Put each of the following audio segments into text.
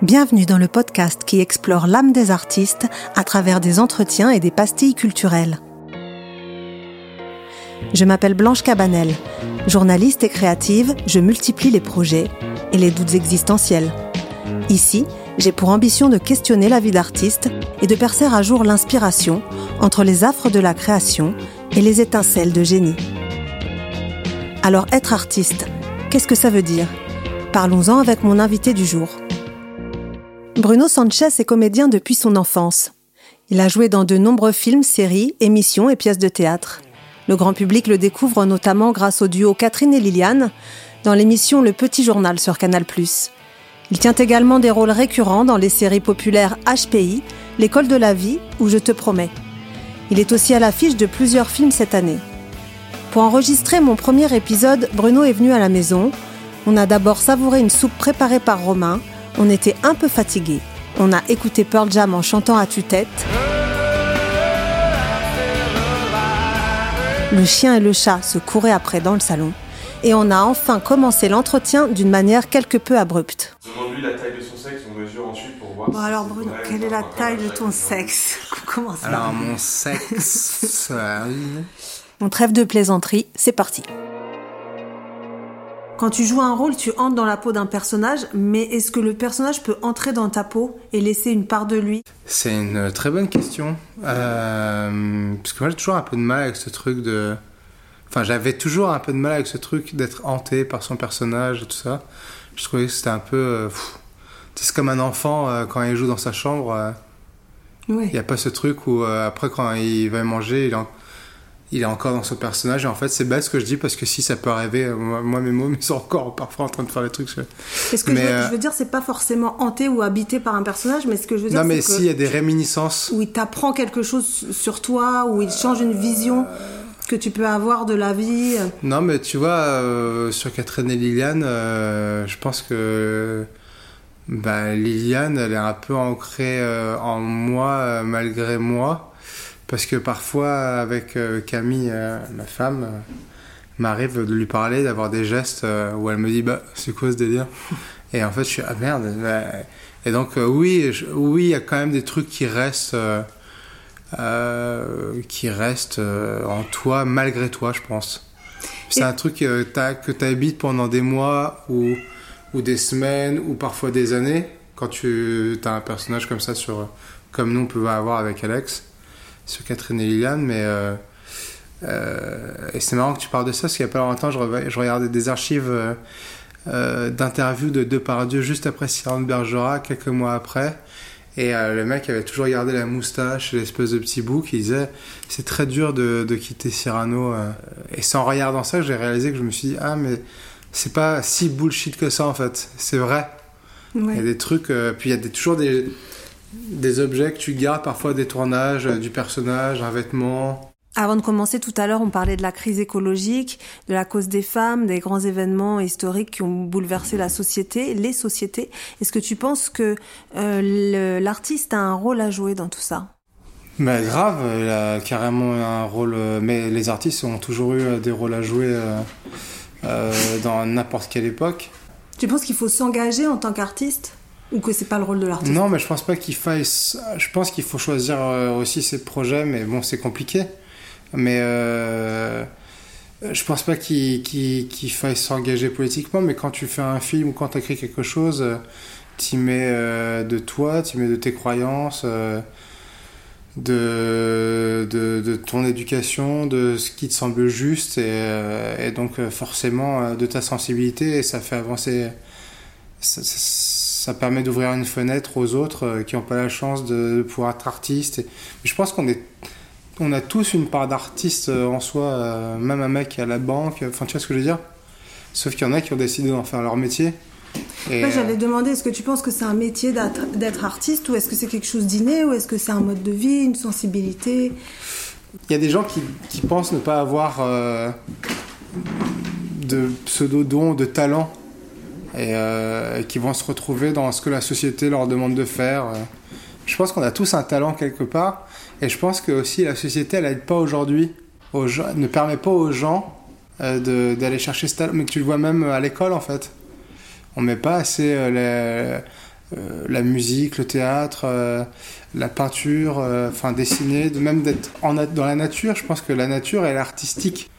Bienvenue dans le podcast qui explore l'âme des artistes à travers des entretiens et des pastilles culturelles. Je m'appelle Blanche Cabanel. Journaliste et créative, je multiplie les projets et les doutes existentiels. Ici, j'ai pour ambition de questionner la vie d'artiste et de percer à jour l'inspiration entre les affres de la création et les étincelles de génie. Alors être artiste, qu'est-ce que ça veut dire? Parlons-en avec mon invité du jour. Bruno Sanchez est comédien depuis son enfance. Il a joué dans de nombreux films, séries, émissions et pièces de théâtre. Le grand public le découvre notamment grâce au duo Catherine et Liliane dans l'émission Le Petit Journal sur Canal+. Il tient également des rôles récurrents dans les séries populaires HPI, L'école de la vie ou Je te promets. Il est aussi à l'affiche de plusieurs films cette année. Pour enregistrer mon premier épisode, Bruno est venu à la maison. On a d'abord savouré une soupe préparée par Romain. On était un peu fatigué. On a écouté Pearl Jam en chantant à tue-tête. Le chien et le chat se couraient après dans le salon. Et on a enfin commencé l'entretien d'une manière quelque peu abrupte. Demande-lui la taille de son sexe, on mesure ensuite pour voir. Bon si alors Bruno, vrai quelle est la taille de ton sexe Comment ça Alors mon sexe, euh, Mon trêve de plaisanterie, c'est parti. Quand tu joues un rôle, tu entres dans la peau d'un personnage, mais est-ce que le personnage peut entrer dans ta peau et laisser une part de lui? C'est une très bonne question. Euh, parce que moi j'ai toujours un peu de mal avec ce truc de... Enfin j'avais toujours un peu de mal avec ce truc d'être hanté par son personnage et tout ça. Je trouvais que c'était un peu... euh, c'est comme un enfant euh, quand il joue dans sa chambre. euh. Il n'y a pas ce truc où euh, après quand il va manger, il est, en- il est encore dans son personnage. Et en fait, c'est bête ce que je dis parce que si ça peut arriver, euh, moi, mes mots, ils sont encore parfois en train de faire des trucs. je- Est-ce que Mais, je, veux, euh, je veux dire, c'est pas forcément hanté ou habité par un personnage, mais ce que je veux dire, Non, mais s'il y a des réminiscences, où il t'apprend quelque chose sur toi, où il change une vision que tu peux avoir de la vie. Non, mais tu vois, euh, sur Catherine et Liliane, euh, je pense que bah, Liliane, elle est un peu ancrée en moi malgré moi. Parce que parfois, avec euh, Camille, euh, ma femme, euh, m'arrive de lui parler, d'avoir des gestes euh, où elle me dit Bah, c'est quoi ce délire? Et en fait, je suis Ah merde bah, Et donc, oui, je- oui, il y a quand même des trucs qui restent. qui restent en toi malgré toi, je pense. C'est Et- un truc que tu habites pendant des mois ou, ou des semaines ou parfois des années quand tu as un personnage comme ça sur comme nous on pouvait avoir avec Alex sur Catherine et Liliane mais euh, euh, et c'est marrant que tu parles de ça parce qu'il y a pas longtemps je, regardais des archives euh, d'interviews de Depardieu juste après Cyrano de Bergerac quelques mois après et euh, le mec avait toujours gardé la moustache et l'espèce de petit bouc. Il disait c'est très dur de, de quitter Cyrano. euh. Et c'est en regardant ça que j'ai réalisé que je me suis dit ah mais c'est pas si bullshit que ça en fait. C'est vrai. Il y a des trucs. euh, puis il y a des- toujours des des objets que tu gardes parfois des tournages euh, du personnage, un vêtement. Avant de commencer tout à l'heure, on parlait de la crise écologique, de la cause des femmes, des grands événements historiques qui ont bouleversé la société, les sociétés. Est-ce que tu penses que euh, l'artiste a un rôle à jouer dans tout ça? Mais grave, il a carrément un rôle. euh, Mais les artistes ont toujours eu des rôles à jouer euh, euh, dans n'importe quelle époque. Tu penses qu'il faut s'engager en tant qu'artiste? Ou que c'est pas le rôle de l'artiste Non, mais je pense pas qu'il faille. Je pense qu'il faut choisir euh, aussi ses projets, mais bon, c'est compliqué. Mais euh, je pense pas qu'il qu'il- qu'il faille s'engager politiquement, mais quand tu fais un film ou quand tu écris quelque chose, euh, t'y mets euh, de toi, t'y mets de tes croyances, de, de, de ton éducation, de ce qui te semble juste, et, donc forcément de ta sensibilité, et ça fait avancer ça permet d'ouvrir une fenêtre aux autres euh, qui n'ont pas la chance de, pouvoir être artistes. Et- je pense qu'on est, on a tous une part d'artiste euh, en soi, euh, même un mec à la banque. Enfin, tu vois ce que je veux dire? Sauf qu'il y en a qui ont décidé d'en faire leur métier. Euh, j'allais demander, est-ce que tu penses que c'est un métier d'être artiste ou est-ce que c'est quelque chose d'inné ou est-ce que c'est un mode de vie, une sensibilité? Il y a des gens qui, qui pensent ne pas avoir euh, de pseudo-dons, de talent, et euh, qui vont se retrouver dans ce que la société leur demande de faire. Je pense qu'on a tous un talent quelque part, et je pense que aussi la société, elle aide pas aujourd'hui, ne permet pas aux gens euh, d'aller chercher ce talent, mais tu le vois même à l'école en fait. On met pas assez euh, la musique, le théâtre, la peinture, enfin dessiner, de même d'être dans la nature. Je pense que la nature elle est artistique.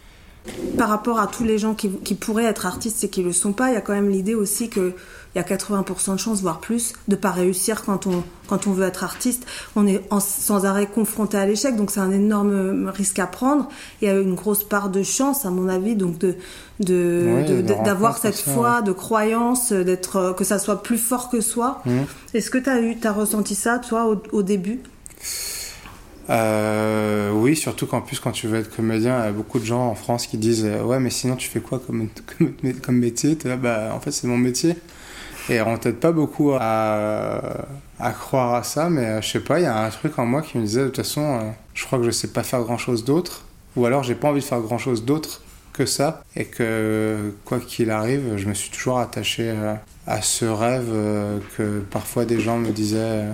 Par rapport à tous les gens qui, qui pourraient être artistes et qui le sont pas, il y a quand même l'idée aussi que il y a 80% de chances, voire plus, de pas réussir quand on, quand on veut être artiste. On est en- sans arrêt confronté à l'échec, donc c'est un énorme risque à prendre. Il y a une grosse part de chance, à mon avis, donc de, de, de- d'avoir cette foi, de croyance, d'être, euh, que ça soit plus fort que soi. Mhm. Est-ce que tu as ressenti ça, toi, au, au début? Euh, oui, surtout qu'en plus quand tu veux être comédien, il y a beaucoup de gens en France qui disent euh, ouais mais sinon tu fais quoi comme, comme, métier? Là, bah en fait c'est mon métier. Et on t'aide pas beaucoup à, croire à ça, mais euh, je sais pas, il y a un truc en moi qui me disait de toute façon, je crois que je sais pas faire grand chose d'autre, ou alors j'ai pas envie de faire grand chose d'autre que ça, et que quoi qu'il arrive, je me suis toujours attaché à ce rêve que parfois des gens me disaient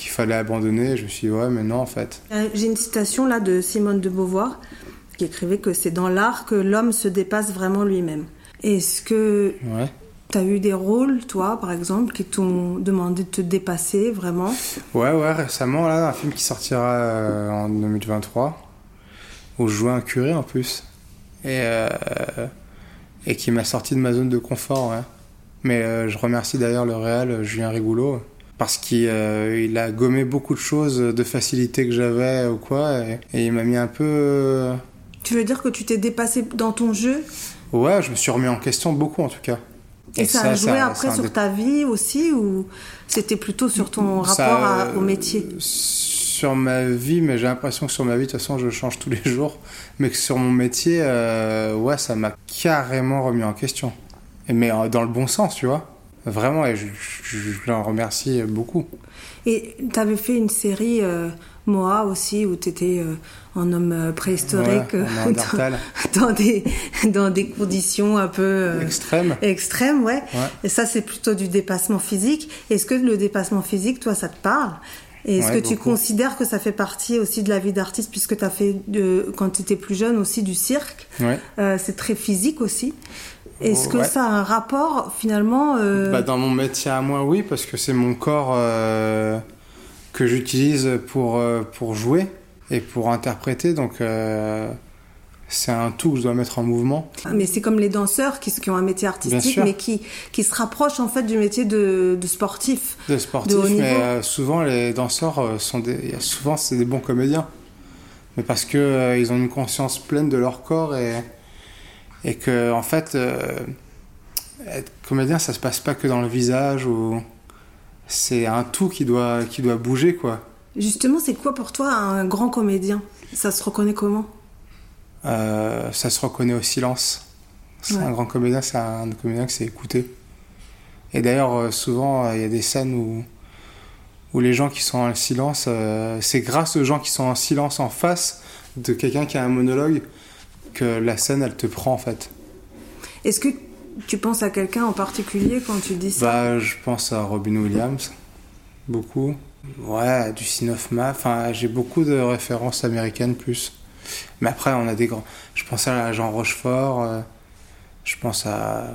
qu'il fallait abandonner. Je me suis dit ouais mais non en fait. Euh, J'ai une citation là de Simone de Beauvoir qui écrivait que c'est dans l'art que l'homme se dépasse vraiment lui-même. Est-ce que Ouais. tu as eu des rôles, toi, par exemple, qui t'ont demandé de te dépasser vraiment? Ouais, ouais, récemment, là, un film qui sortira euh, en 2023, où je jouais un curé en plus, et, euh, et qui m'a sorti de ma zone de confort, ouais. Mais euh, je remercie d'ailleurs le réal Julien Rigoulot, parce qu'il euh, il a gommé beaucoup de choses de facilité que j'avais ou quoi, et, et il m'a mis un peu... euh, Tu veux dire que tu t'es dépassé dans ton jeu? Ouais, je me suis remis en question beaucoup en tout cas. et, ça, a joué ça- après sur ta vie aussi ou c'était plutôt sur ton rapport à- euh, au métier? Sur ma vie, mais j'ai l'impression que sur ma vie, de toute façon, je change tous les jours. Mais que sur mon métier, euh, ouais, ça m'a carrément remis en question. Mais euh, dans le bon sens, tu vois. Vraiment, et je, je, je l'en remercie beaucoup. Et tu avais fait une série euh, Moa aussi où tu étais en homme euh, préhistorique Ouais, euh, dans, dans des, dans des conditions un peu euh, Extrême. extrêmes, ouais. Ouais. Et ça, c'est plutôt du dépassement physique. Est-ce que le dépassement physique, toi, ça te parle? Et est-ce Ouais, que tu beaucoup. considères que ça fait partie aussi de la vie d'artiste puisque tu as fait, de, quand tu étais plus jeune, aussi du cirque? Ouais. Euh, C'est très physique aussi. Est-ce que Ouais. ça a un rapport finalement euh, Bah, dans mon métier à moi, oui, parce que c'est mon corps euh, que j'utilise pour, euh, pour jouer et pour interpréter. Donc, c'est un tout que je dois mettre en mouvement. Mais c'est comme les danseurs qui, qui ont un métier artistique, mais qui, qui se rapprochent en fait du métier de, de sportif. de niveau. mais souvent les danseurs sont des, souvent c'est des bons comédiens, mais parce que euh, ils ont une conscience pleine de leur corps et et que en fait euh, être comédien ça se passe pas que dans le visage ou c'est un tout qui doit qui doit bouger quoi. Justement, c'est quoi pour toi un grand comédien? Ça se reconnaît comment? Euh, ça se reconnaît au silence. Ouais. Un grand comédien, c'est un comédien qui sait écouter. Et d'ailleurs, euh, souvent, il y a des scènes où, où les gens qui sont en silence, euh, c'est grâce aux gens qui sont en silence en face de quelqu'un qui a un monologue que la scène, elle te prend en fait. Est-ce que tu penses à quelqu'un en particulier quand tu dis ça Bah, je pense à Robin Williams, beaucoup. Ouais, du Hoffman. Enfin, j'ai beaucoup de références américaines plus. Mais après, on a des grands. Je pense à Jean Rochefort. euh, je pense à. euh,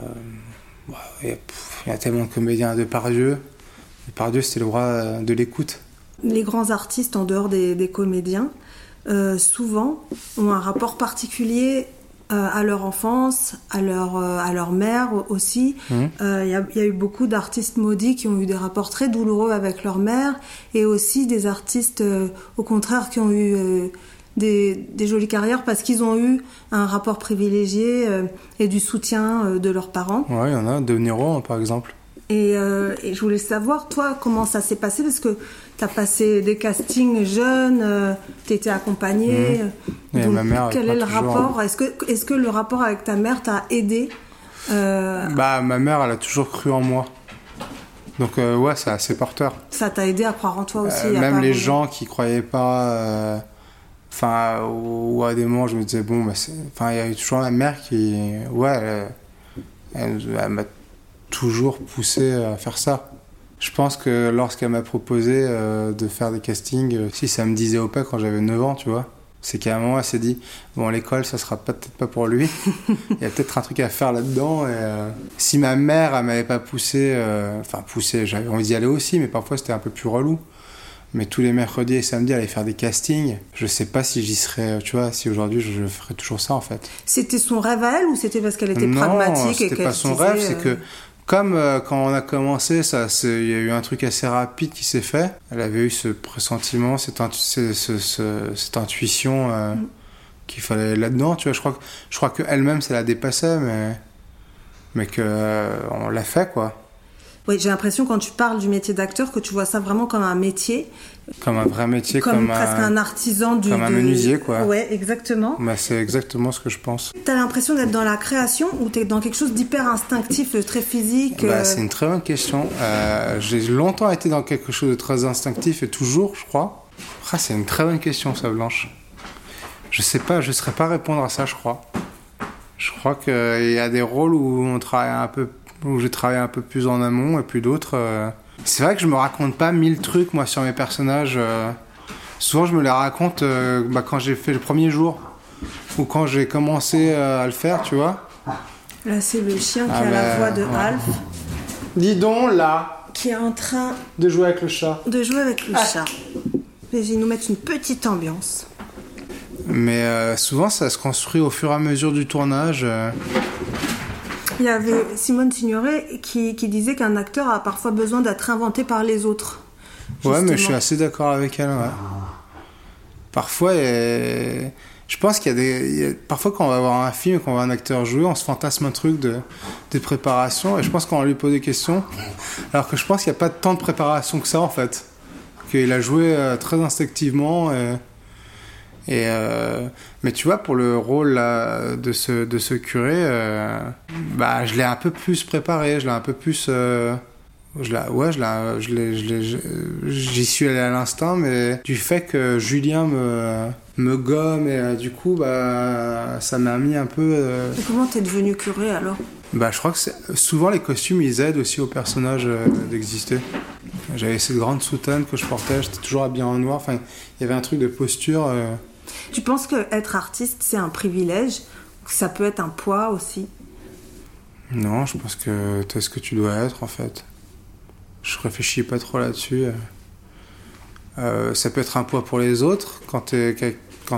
ouais, il y a- tellement de comédiens. Depardieu. Depardieu, c'était le roi euh, de l'écoute. Les grands artistes, en dehors des, des comédiens, euh, souvent ont un rapport particulier euh, à leur enfance, à leur, euh, à leur mère aussi. Euh, Il y, a, il y a eu beaucoup d'artistes maudits qui ont eu des rapports très douloureux avec leur mère et aussi des artistes, au contraire, qui ont eu des, des jolies carrières parce qu'ils ont eu un rapport privilégié et du soutien de leurs parents. Ouais, il y en a. De Niro, par exemple. Et, et je voulais savoir, toi, comment ça s'est passé? Parce que tu as passé des castings jeunes, tu étais accompagné. Mhm. Et ma mère quel est le toujours. rapport Est-ce que, est que le rapport avec ta mère t'a aidé euh, Bah, ma mère, elle a toujours cru en moi. Donc, euh, ouais, c'est assez porteur. Ça t'a aidé à croire en toi aussi Euh, même les gens qui croyaient pas euh, enfin ou, à des moments je me disais bon bah enfin il y a eu toujours ma mère qui ouais elle, elle- elle m'a toujours poussé à faire ça je pense que lorsqu'elle m'a proposé euh, de faire des castings euh, si ça me disait au pas quand j'avais 9 ans tu vois C'est qu'à un moment, elle s'est dit Bon, l'école, ça sera peut-être pas pour lui. Il y a peut-être un truc à faire là-dedans. Et, euh, si ma mère, elle m'avait pas poussé, enfin, poussé, j'avais envie d'y aller aussi, mais parfois c'était un peu plus relou. Mais tous les mercredis et samedis, aller faire des castings, je sais pas si j'y serais, tu vois, si aujourd'hui je ferais toujours ça en fait. C'était son rêve à elle ou c'était parce qu'elle était non, pragmatique et c'était qu'elle pas son rêve, c'est que comme euh, quand on a commencé, ça, il y a eu un truc assez rapide qui s'est fait. Elle avait eu ce pressentiment, cette, intu- ce- ce- ce- cette intuition euh, Mm. qu'il fallait aller là-dedans. Tu vois, je crois, que- je crois qu'elle-même, ça la dépassait, mais, mais que euh, on l'a fait, quoi. Oui, j'ai l'impression quand tu parles du métier d'acteur que tu vois ça vraiment comme un métier, Comme un vrai métier, comme, comme, presque un, artisan du. comme un de- menuisier, quoi. Ouais, exactement. Bah, c'est exactement ce que je pense. T'as l'impression d'être dans la création ou t'es dans quelque chose d'hyper instinctif, de très physique. Bah, euh, c'est une très bonne question. Euh, J'ai longtemps été dans quelque chose de très instinctif et toujours, je crois. Ah, c'est une très bonne question, ça, Blanche. Je sais pas, je ne saurais pas répondre à ça, je crois. Je crois qu'il y a des rôles où on travaille un peu, où j'ai travaillé un peu plus en amont et puis d'autres. euh, C'est vrai que je me raconte pas mille trucs moi sur mes personnages. euh, Souvent, je me les raconte euh, bah, quand j'ai fait le premier jour ou quand j'ai commencé à le faire, tu vois. Là, c'est le chien qui Ah a la bah, voix de ouais. Alf, Dis donc là, qui est en train de jouer avec le chat. de jouer avec le Ah. chat. Ils nous mettent une petite ambiance. Mais euh, souvent, ça se construit au fur et à mesure du tournage. euh. Il y avait Simone Signoret qui, qui disait qu'un acteur a parfois besoin d'être inventé par les autres. Ouais, mais je suis assez d'accord avec elle. ouais. Parfois, je pense qu'il y a des. Parfois, quand on va voir un film et qu'on voit un acteur jouer, on se fantasme un truc de, préparation. Et je pense qu'on va lui poser des questions. Alors que je pense qu'il n'y a pas tant de préparation que ça, en fait. Qu'il a joué euh, très instinctivement. Et, et, euh, mais tu vois, pour le rôle là, de, ce, de ce curé, euh, bah, je l'ai un peu plus préparé. Je l'ai un peu plus. euh, je la, ouais, je la, je j'y suis allé à l'instinct, mais du fait que Julien me, me gomme et du coup, bah, ça m'a mis un peu. Et comment t'es devenu curé alors? bah, je crois que souvent les costumes, ils aident aussi au personnage d'exister. J'avais cette grande soutane que je portais, j'étais toujours habillé en noir. Enfin, il y avait un truc de posture. Tu penses que être artiste c'est un privilège ça peut être un poids aussi? Non, je pense que tu es ce que tu dois être en fait. Je réfléchis pas trop là-dessus. Euh, ça peut être un poids pour les autres quand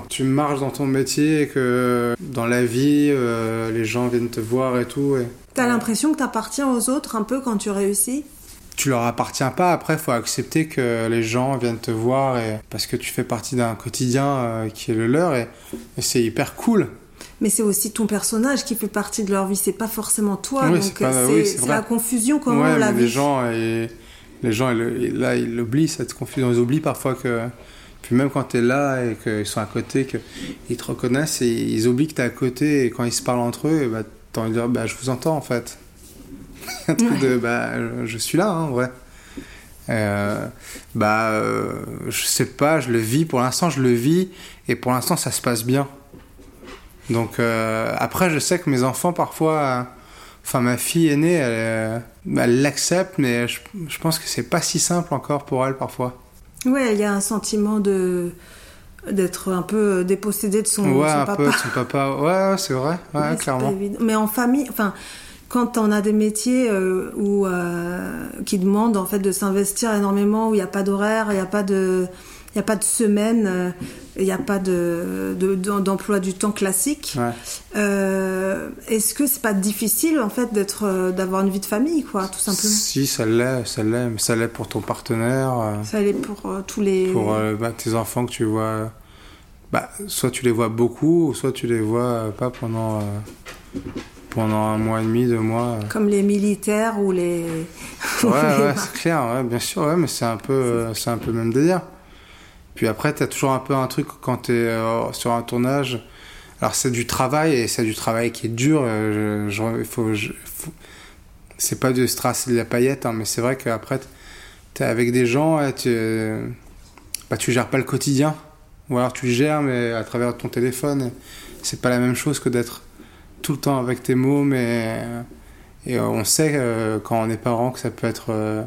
tu marches dans ton métier et que dans la vie, euh, les gens viennent te voir et tout. Et T'as l'impression que t'appartiens aux autres un peu quand tu réussis? Tu leur appartiens pas. Après, il faut accepter que les gens viennent te voir et parce que tu fais partie d'un quotidien euh, qui est le leur et, et c'est hyper cool. Mais c'est aussi ton personnage qui fait partie de leur vie, c'est pas forcément toi. Oui, donc c'est oui, vrai. la confusion comment ouais, on la mais les gens, et, les gens ils là, ils oublient cette confusion. Ils oublient parfois que. Puis même quand tu es là et qu'ils sont à côté, qu'ils te reconnaissent, et ils oublient que tu es à côté et quand ils se parlent entre eux, bah, tu as envie de dire bah, Je vous entends en fait. Un truc de bah, je suis là, hein, en vrai. Euh, bah, euh, je sais pas, je le vis. Pour l'instant, je le vis et pour l'instant, ça se passe bien. Donc euh, après, je sais que mes enfants parfois, enfin ma fille aînée, elle euh, elle l'accepte, mais je, je pense que c'est pas si simple encore pour elle parfois. Ouais, il y a un sentiment de d'être un peu dépossédé de son, ouais, son un papa. peu de son papa. Ouais, c'est vrai, ouais, clairement. Mais en famille, enfin, quand on a des métiers euh, où, euh, qui demandent en fait de s'investir énormément, où il n'y a pas d'horaire, il n'y a pas de, il a pas de semaine, euh, il n'y a pas de, de- d'emploi du temps classique. Ouais. Euh, est-ce que c'est pas difficile en fait d'être, euh, d'avoir une vie de famille, quoi, tout simplement? Si, ça l'est, ça l'est, mais ça l'est pour ton partenaire, euh, Ça allait pour euh, tous les. pour euh, bah, tes enfants que tu vois. Bah, soit tu les vois beaucoup, ou soit tu les vois euh, pas pendant, euh, pendant un mois et demi, deux mois. euh. Comme les militaires ou les. Ouais, ouais, c'est clair, ouais, bien sûr, ouais, mais c'est un peu, euh, c'est un peu le même délire. Puis après, t'as toujours un peu un truc quand t'es euh, sur un tournage. Alors c'est du travail et c'est du travail qui est dur. euh, je, faut, je- faut- c'est pas de strass et de la paillette, hein, mais c'est vrai qu'après t'es avec des gens, et tu, bah, tu gères pas le quotidien. Ou alors tu le gères, mais à travers ton téléphone. C'est pas la même chose que d'être tout le temps avec tes mots, mais euh, on sait euh, quand on est parent que ça peut être, euh,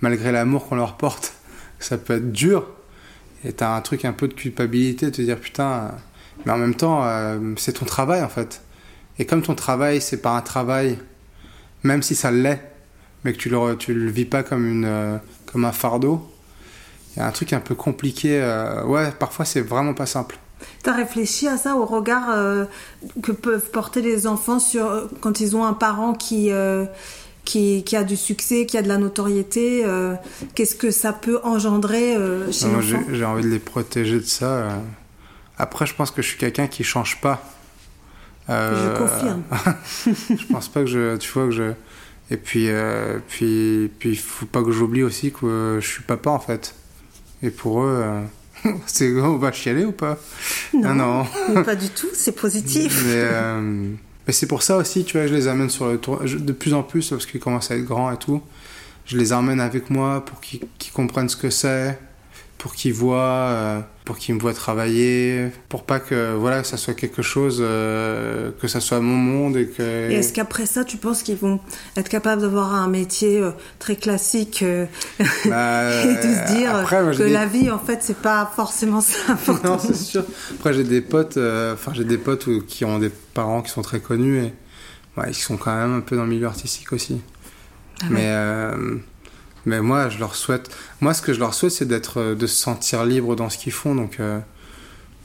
malgré l'amour qu'on leur porte, que ça peut être dur. Et t'as un truc un peu de culpabilité, de te dire putain, mais en même temps, c'est ton travail en fait. Et comme ton travail, c'est pas un travail, même si ça l'est, mais que tu le, tu le vis pas comme, comme un fardeau, il y a un truc un peu compliqué. ouais, parfois c'est vraiment pas simple. T'as réfléchi à ça, au regard euh, que peuvent porter les enfants sur, quand ils ont un parent qui, euh, qui, qui a du succès, qui a de la notoriété euh, Qu'est-ce que ça peut engendrer euh, chez Moi, j'ai l'enfant j'ai envie de les protéger de ça. euh. Après, je pense que je suis quelqu'un qui change pas. Euh, Je confirme. je pense pas que je, tu vois que je. Et puis, euh, puis, puis, faut pas que j'oublie aussi que euh, je suis papa en fait. Et pour eux, euh, c'est on va chialer ou pas? Non, Ah non. pas du tout, c'est positif. Mais, euh, mais c'est pour ça aussi, tu vois, je les amène sur le tour je- de plus en plus parce qu'ils commencent à être grands et tout. Je les emmène avec moi pour qu'ils qu'ils comprennent ce que c'est, pour qu'ils voient, euh, pour qu'ils me voient travailler, pour pas que voilà, ça soit quelque chose, euh, que ça soit mon monde et que. Et est-ce qu'après ça, tu penses qu'ils vont être capables d'avoir un métier euh, très classique euh, Bah, et de se dire après, moi, que des- la vie, en fait, c'est pas forcément ça important non, c'est sûr. Après, j'ai des potes, enfin, j'ai des potes où- qui ont des parents qui sont très connus et ouais, ils sont quand même un peu dans le milieu artistique aussi. Ah ouais. Mais, euh, mais moi, je leur souhaite. Moi, ce que je leur souhaite, c'est d'être, euh, de se sentir libre dans ce qu'ils font. Donc, euh,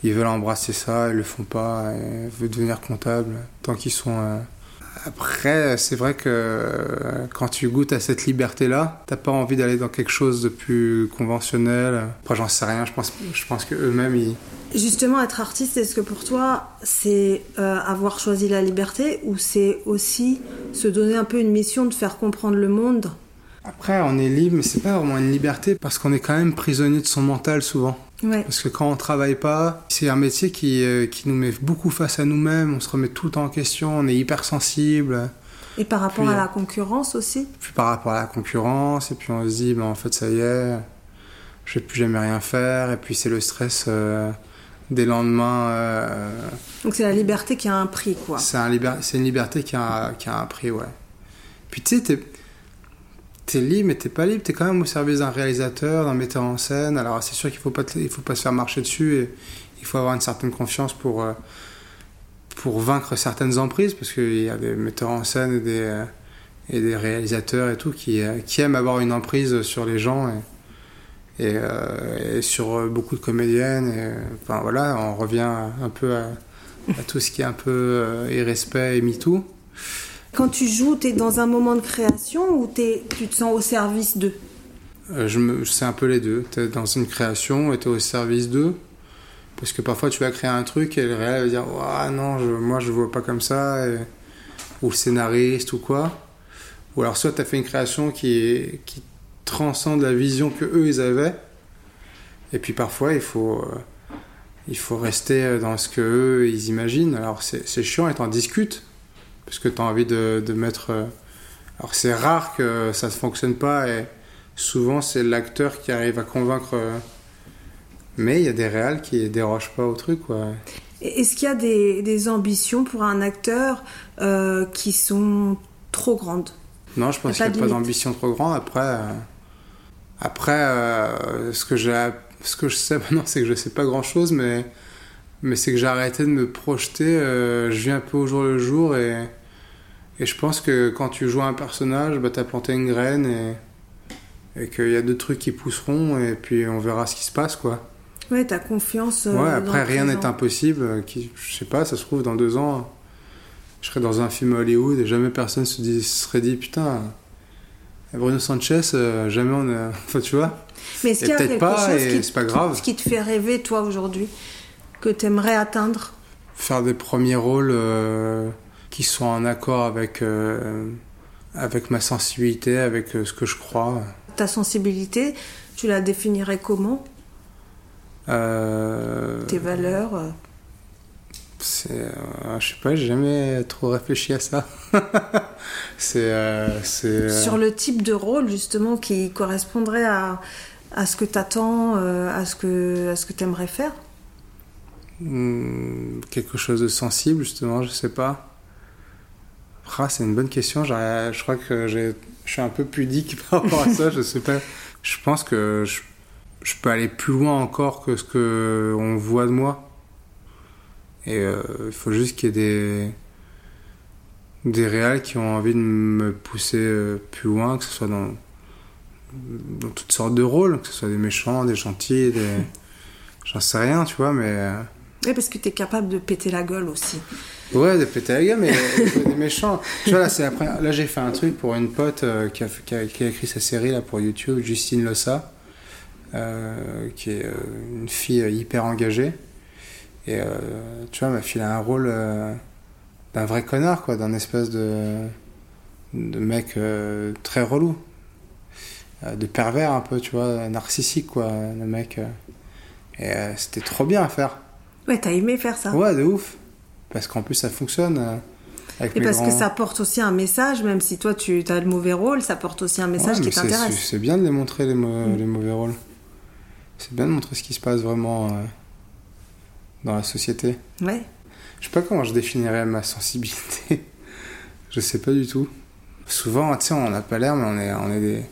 ils veulent embrasser ça, ils le font pas, et veulent devenir comptable tant qu'ils sont. euh, Après, c'est vrai que quand tu goûtes à cette liberté-là, t'as pas envie d'aller dans quelque chose de plus conventionnel. Après, j'en sais rien. Je pense, je pense que eux-mêmes, ils. Justement, être artiste, est-ce que pour toi, c'est avoir choisi la liberté ou c'est aussi se donner un peu une mission de faire comprendre le monde Après, on est libre, mais c'est pas vraiment une liberté parce qu'on est quand même prisonnier de son mental souvent. Ouais. Parce que quand on travaille pas, c'est un métier qui, euh, qui nous met beaucoup face à nous-mêmes, on se remet tout le temps en question, on est hypersensible, Et par rapport Puis, à euh, la concurrence aussi? Puis par rapport à la concurrence, et puis on se dit, ben, en fait ça y est, je vais plus jamais rien faire, et puis c'est le stress euh, des lendemains. euh, Donc c'est la liberté qui a un prix, quoi. c'est un liber- une liberté qui a, qui a un prix, ouais. Puis tu sais, t'es, libre, mais t'es pas libre, t'es quand même au service d'un réalisateur, d'un metteur en scène. Alors c'est sûr qu'il faut pas, il faut pas se faire marcher dessus et il faut avoir une certaine confiance pour, euh, pour vaincre certaines emprises, parce qu'il y a des metteurs en scène et des, euh, et des réalisateurs et tout qui, euh, qui aiment avoir une emprise sur les gens et, et, sur beaucoup de comédiennes. Et, enfin voilà, on revient un peu à, tout ce qui est un peu irrespect et MeToo. Quand tu joues, tu es dans un moment de création ou t'es- tu te sens au service d'eux? Euh, c'est un peu les deux. Tu es dans une création et tu es au service d'eux. Parce que parfois tu vas créer un truc et le réel va dire Ouah, non, moi je vois pas comme ça. ou le scénariste ou quoi. Ou alors soit tu as fait une création qui, transcende la vision que eux ils avaient. Et puis parfois il faut, euh, il faut rester dans ce que eux ils imaginent. Alors c'est chiant et t'en discutes. Parce que tu as envie de, de mettre. euh, Alors c'est rare que ça ne fonctionne pas et souvent c'est l'acteur qui arrive à convaincre. euh, Mais il y a des réals qui dérogent pas au truc, quoi. Est-ce qu'il y a des, des ambitions pour un acteur euh, qui sont trop grandes? Non, je pense qu'il n'y a pas d'ambition trop grande. Après, euh, après euh, ce, que ce que je sais maintenant, c'est que je sais pas grand chose, mais, mais c'est que j'ai arrêté de me projeter. euh, je vis un peu au jour le jour et, et je pense que quand tu joues un personnage, bah, tu as planté une graine et, et qu'il y a deux trucs qui pousseront et puis on verra ce qui se passe, quoi. Ouais, t'as confiance. euh, Ouais, après rien n'est impossible. euh, Qui, je sais pas, ça se trouve dans deux ans, je serai dans un film Hollywood et jamais personne se, dit, se serait dit putain, Bruno Sanchez, euh, jamais on a. Enfin, tu vois. Mais est-ce qu'il y a quelque pas, chose qui, c'est pas grave. qui te fait rêver, toi, aujourd'hui? Que t'aimerais atteindre Faire des premiers rôles euh, qui sont en accord avec, euh, avec ma sensibilité, avec euh, ce que je crois. Ta sensibilité, tu la définirais comment? Tes valeurs C'est, euh, je sais pas, j'ai jamais trop réfléchi à ça. c'est, euh, c'est. euh, Sur le type de rôle, justement, qui correspondrait à, à ce que t'attends, à ce que, à ce que t'aimerais faire? Quelque chose de sensible, justement, je sais pas. Ah, c'est une bonne question. Je crois que je suis un peu pudique par rapport à ça. Je sais pas. Je pense que je, peux aller plus loin encore que ce que on voit de moi. Et euh, il faut juste qu'il y ait des des réals qui ont envie de me pousser euh, plus loin, que ce soit dans dans toutes sortes de rôles, que ce soit des méchants, des gentils, des j'en sais rien, tu vois, mais euh, Oui, parce que tu es capable de péter la gueule aussi. Ouais, de péter la gueule, mais des méchants. Tu vois, là, c'est après... là j'ai fait un truc pour une pote euh, qui, a, a, a écrit sa série là, pour YouTube, Justine Lossa, euh, qui est euh, une fille euh, hyper engagée. Et euh, tu vois, m'a filé un rôle euh, d'un vrai connard, quoi, d'un espèce de, de mec euh, très relou. Euh, de pervers un peu, tu vois, narcissique, quoi, le mec. euh. Et euh, c'était trop bien à faire. Ouais, t'as aimé faire ça. Ouais, de ouf. Parce qu'en plus, ça fonctionne. euh, avec Et parce que ça porte aussi un message, même si toi tu as le mauvais rôle, ça porte aussi un message Ouais, qui t'intéresse. Mm. C'est bien de les montrer, les, mau- les mauvais rôles. C'est bien de montrer ce qui se passe vraiment euh, dans la société. Ouais. Je sais pas comment je définirais ma sensibilité. je sais pas du tout. Souvent, tu sais, on n'a pas l'air, mais on est, on est des.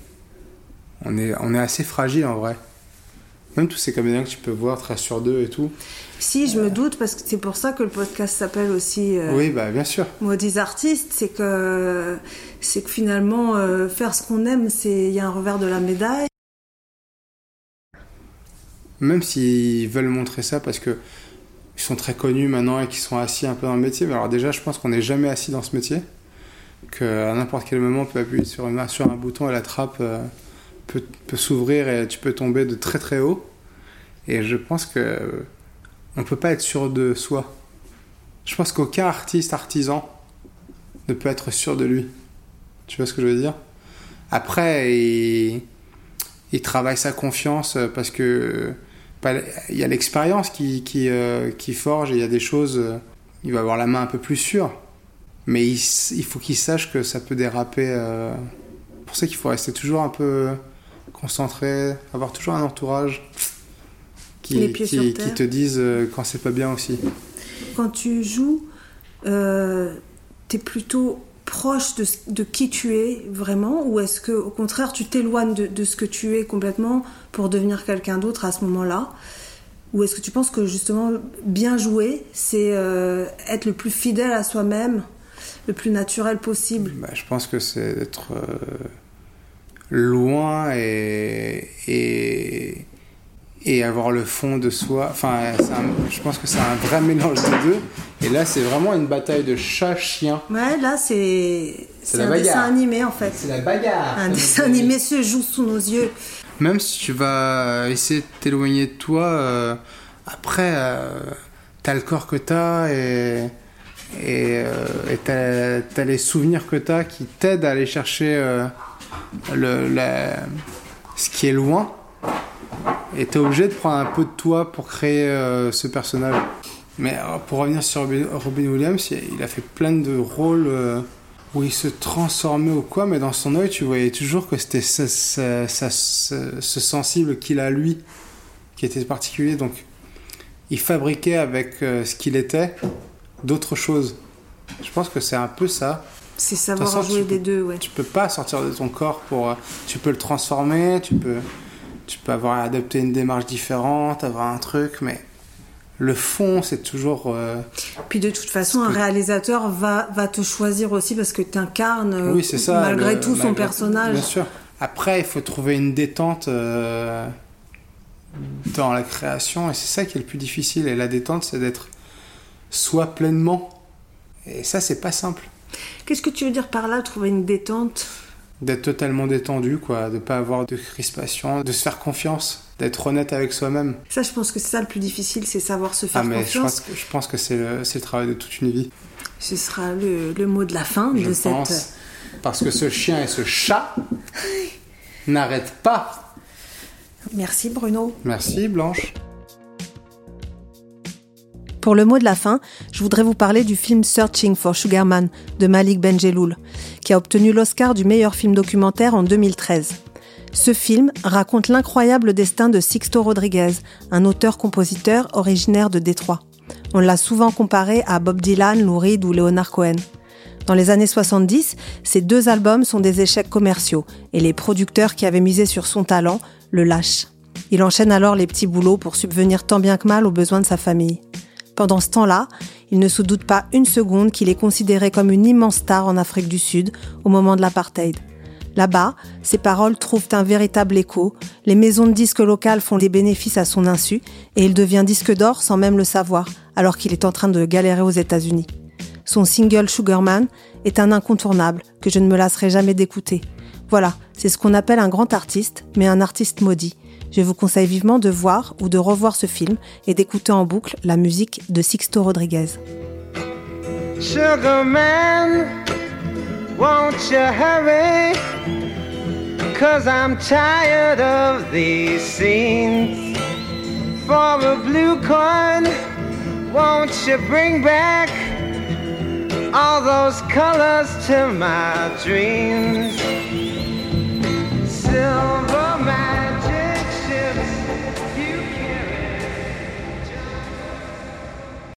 On est, on est assez fragile en vrai. Même tous ces comédiens que tu peux voir très sur d'eux et tout. Si, je me doute, parce que c'est pour ça que le podcast s'appelle aussi euh, Oui, bah bien sûr. Maudits artistes, c'est que, c'est que finalement, euh, faire ce qu'on aime, c'est il y a un revers de la médaille. Même s'ils veulent montrer ça parce que ils sont très connus maintenant et qu'ils sont assis un peu dans le métier. Mais alors déjà, je pense qu'on n'est jamais assis dans ce métier. Qu'à n'importe quel moment, on peut appuyer sur, une, sur un bouton et la trappe euh, peut, s'ouvrir et tu peux tomber de très très haut. Et je pense que euh, on peut pas être sûr de soi. Je pense qu'aucun artiste, artisan ne peut être sûr de lui. Tu vois ce que je veux dire? Après, il, il travaille sa confiance euh, parce que pas- il y a l'expérience qui, euh, forge et il y a des choses, euh, il va avoir la main un peu plus sûre. Mais il faut qu'il sache que ça peut déraper. euh, pour ça qu'il faut rester toujours un peu concentré, avoir toujours un entourage qui, te disent euh, quand c'est pas bien aussi. Quand tu joues, euh, t'es plutôt proche de, de qui tu es vraiment, ou est-ce que au contraire tu t'éloignes de, de ce que tu es complètement pour devenir quelqu'un d'autre à ce moment-là? Ou est-ce que tu penses que justement bien jouer, c'est euh, être le plus fidèle à soi-même, le plus naturel possible? Bah, je pense que c'est d'être euh, loin et, et, et avoir le fond de soi. Enfin, un- je pense que c'est un vrai mélange des deux. Et là, c'est vraiment une bataille de chat-chien. Ouais, là c'est un bagarre. dessin animé en fait. C'est la bagarre. Un dessin animé se joue sous nos yeux. Même si tu vas essayer de t'éloigner de toi, euh, après, euh, t'as le corps que t'as et, et, euh, t'as, les souvenirs que t'as qui t'aident à aller chercher euh, le, ce qui est loin. Et t'es obligé de prendre un peu de toi pour créer euh, ce personnage. Mais euh, pour revenir sur Robin Williams, il a fait plein de rôles où il se transformait ou quoi, mais dans son œil, tu voyais toujours que c'était ce, ce- sensible qu'il a lui qui était particulier. Donc, il fabriquait avec ce qu'il était d'autres choses. Je pense que c'est un peu ça. C'est savoir façon, jouer des peux- deux, ouais. Tu peux pas sortir de ton corps pour. euh, Tu peux le transformer, tu peux, tu peux avoir adopté une démarche différente, avoir un truc, mais le fond, c'est toujours. euh, Puis de toute façon, un que- réalisateur va, va te choisir aussi parce que tu incarnes Oui, ça. malgré le- tout son personnage. Bien sûr. Après, il faut trouver une détente euh, dans la création, et c'est ça qui est le plus difficile. Et la détente, c'est d'être soi pleinement. Et ça, c'est pas simple. Qu'est-ce que tu veux dire par là, trouver une détente? D'être totalement détendu, quoi. De pas avoir de crispation, de se faire confiance, d'être honnête avec soi-même. Ça, je pense que c'est ça le plus difficile, c'est savoir se faire Ah, mais je confiance. pense que, je pense que c'est le, c'est le travail de toute une vie. Ce sera le, le mot de la fin Je de cette. pense. Parce que ce chien et ce chat n'arrêtent pas. Merci Bruno. Merci, Blanche. Pour le mot de la fin, je voudrais vous parler du film Searching for Sugarman de Malik Benjeloul, qui a obtenu l'Oscar du meilleur film documentaire en 2013. Ce film raconte l'incroyable destin de Sixto Rodriguez, un auteur-compositeur originaire de Détroit. On l'a souvent comparé à Bob Dylan, Lou Reed ou Leonard Cohen. Dans les années 70, ces deux albums sont des échecs commerciaux et les producteurs qui avaient misé sur son talent le lâchent. Il enchaîne alors les petits boulots pour subvenir tant bien que mal aux besoins de sa famille. Pendant ce temps-là, il ne se doute pas une seconde qu'il est considéré comme une immense star en Afrique du Sud au moment de l'apartheid. Là-bas, ses paroles trouvent un véritable écho, les maisons de disques locales font des bénéfices à son insu et il devient disque d'or sans même le savoir, alors qu'il est en train de galérer aux États-Unis. Son single Sugarman est un incontournable que je ne me lasserai jamais d'écouter. Voilà, c'est ce qu'on appelle un grand artiste, mais un artiste maudit. Je vous conseille vivement de voir ou de revoir ce film et d'écouter en boucle la musique de Sixto Rodriguez. Sugarman, won't you hurry? Cause I'm tired of these scenes. For a blue coin, won't you bring back all those colors to my dreams?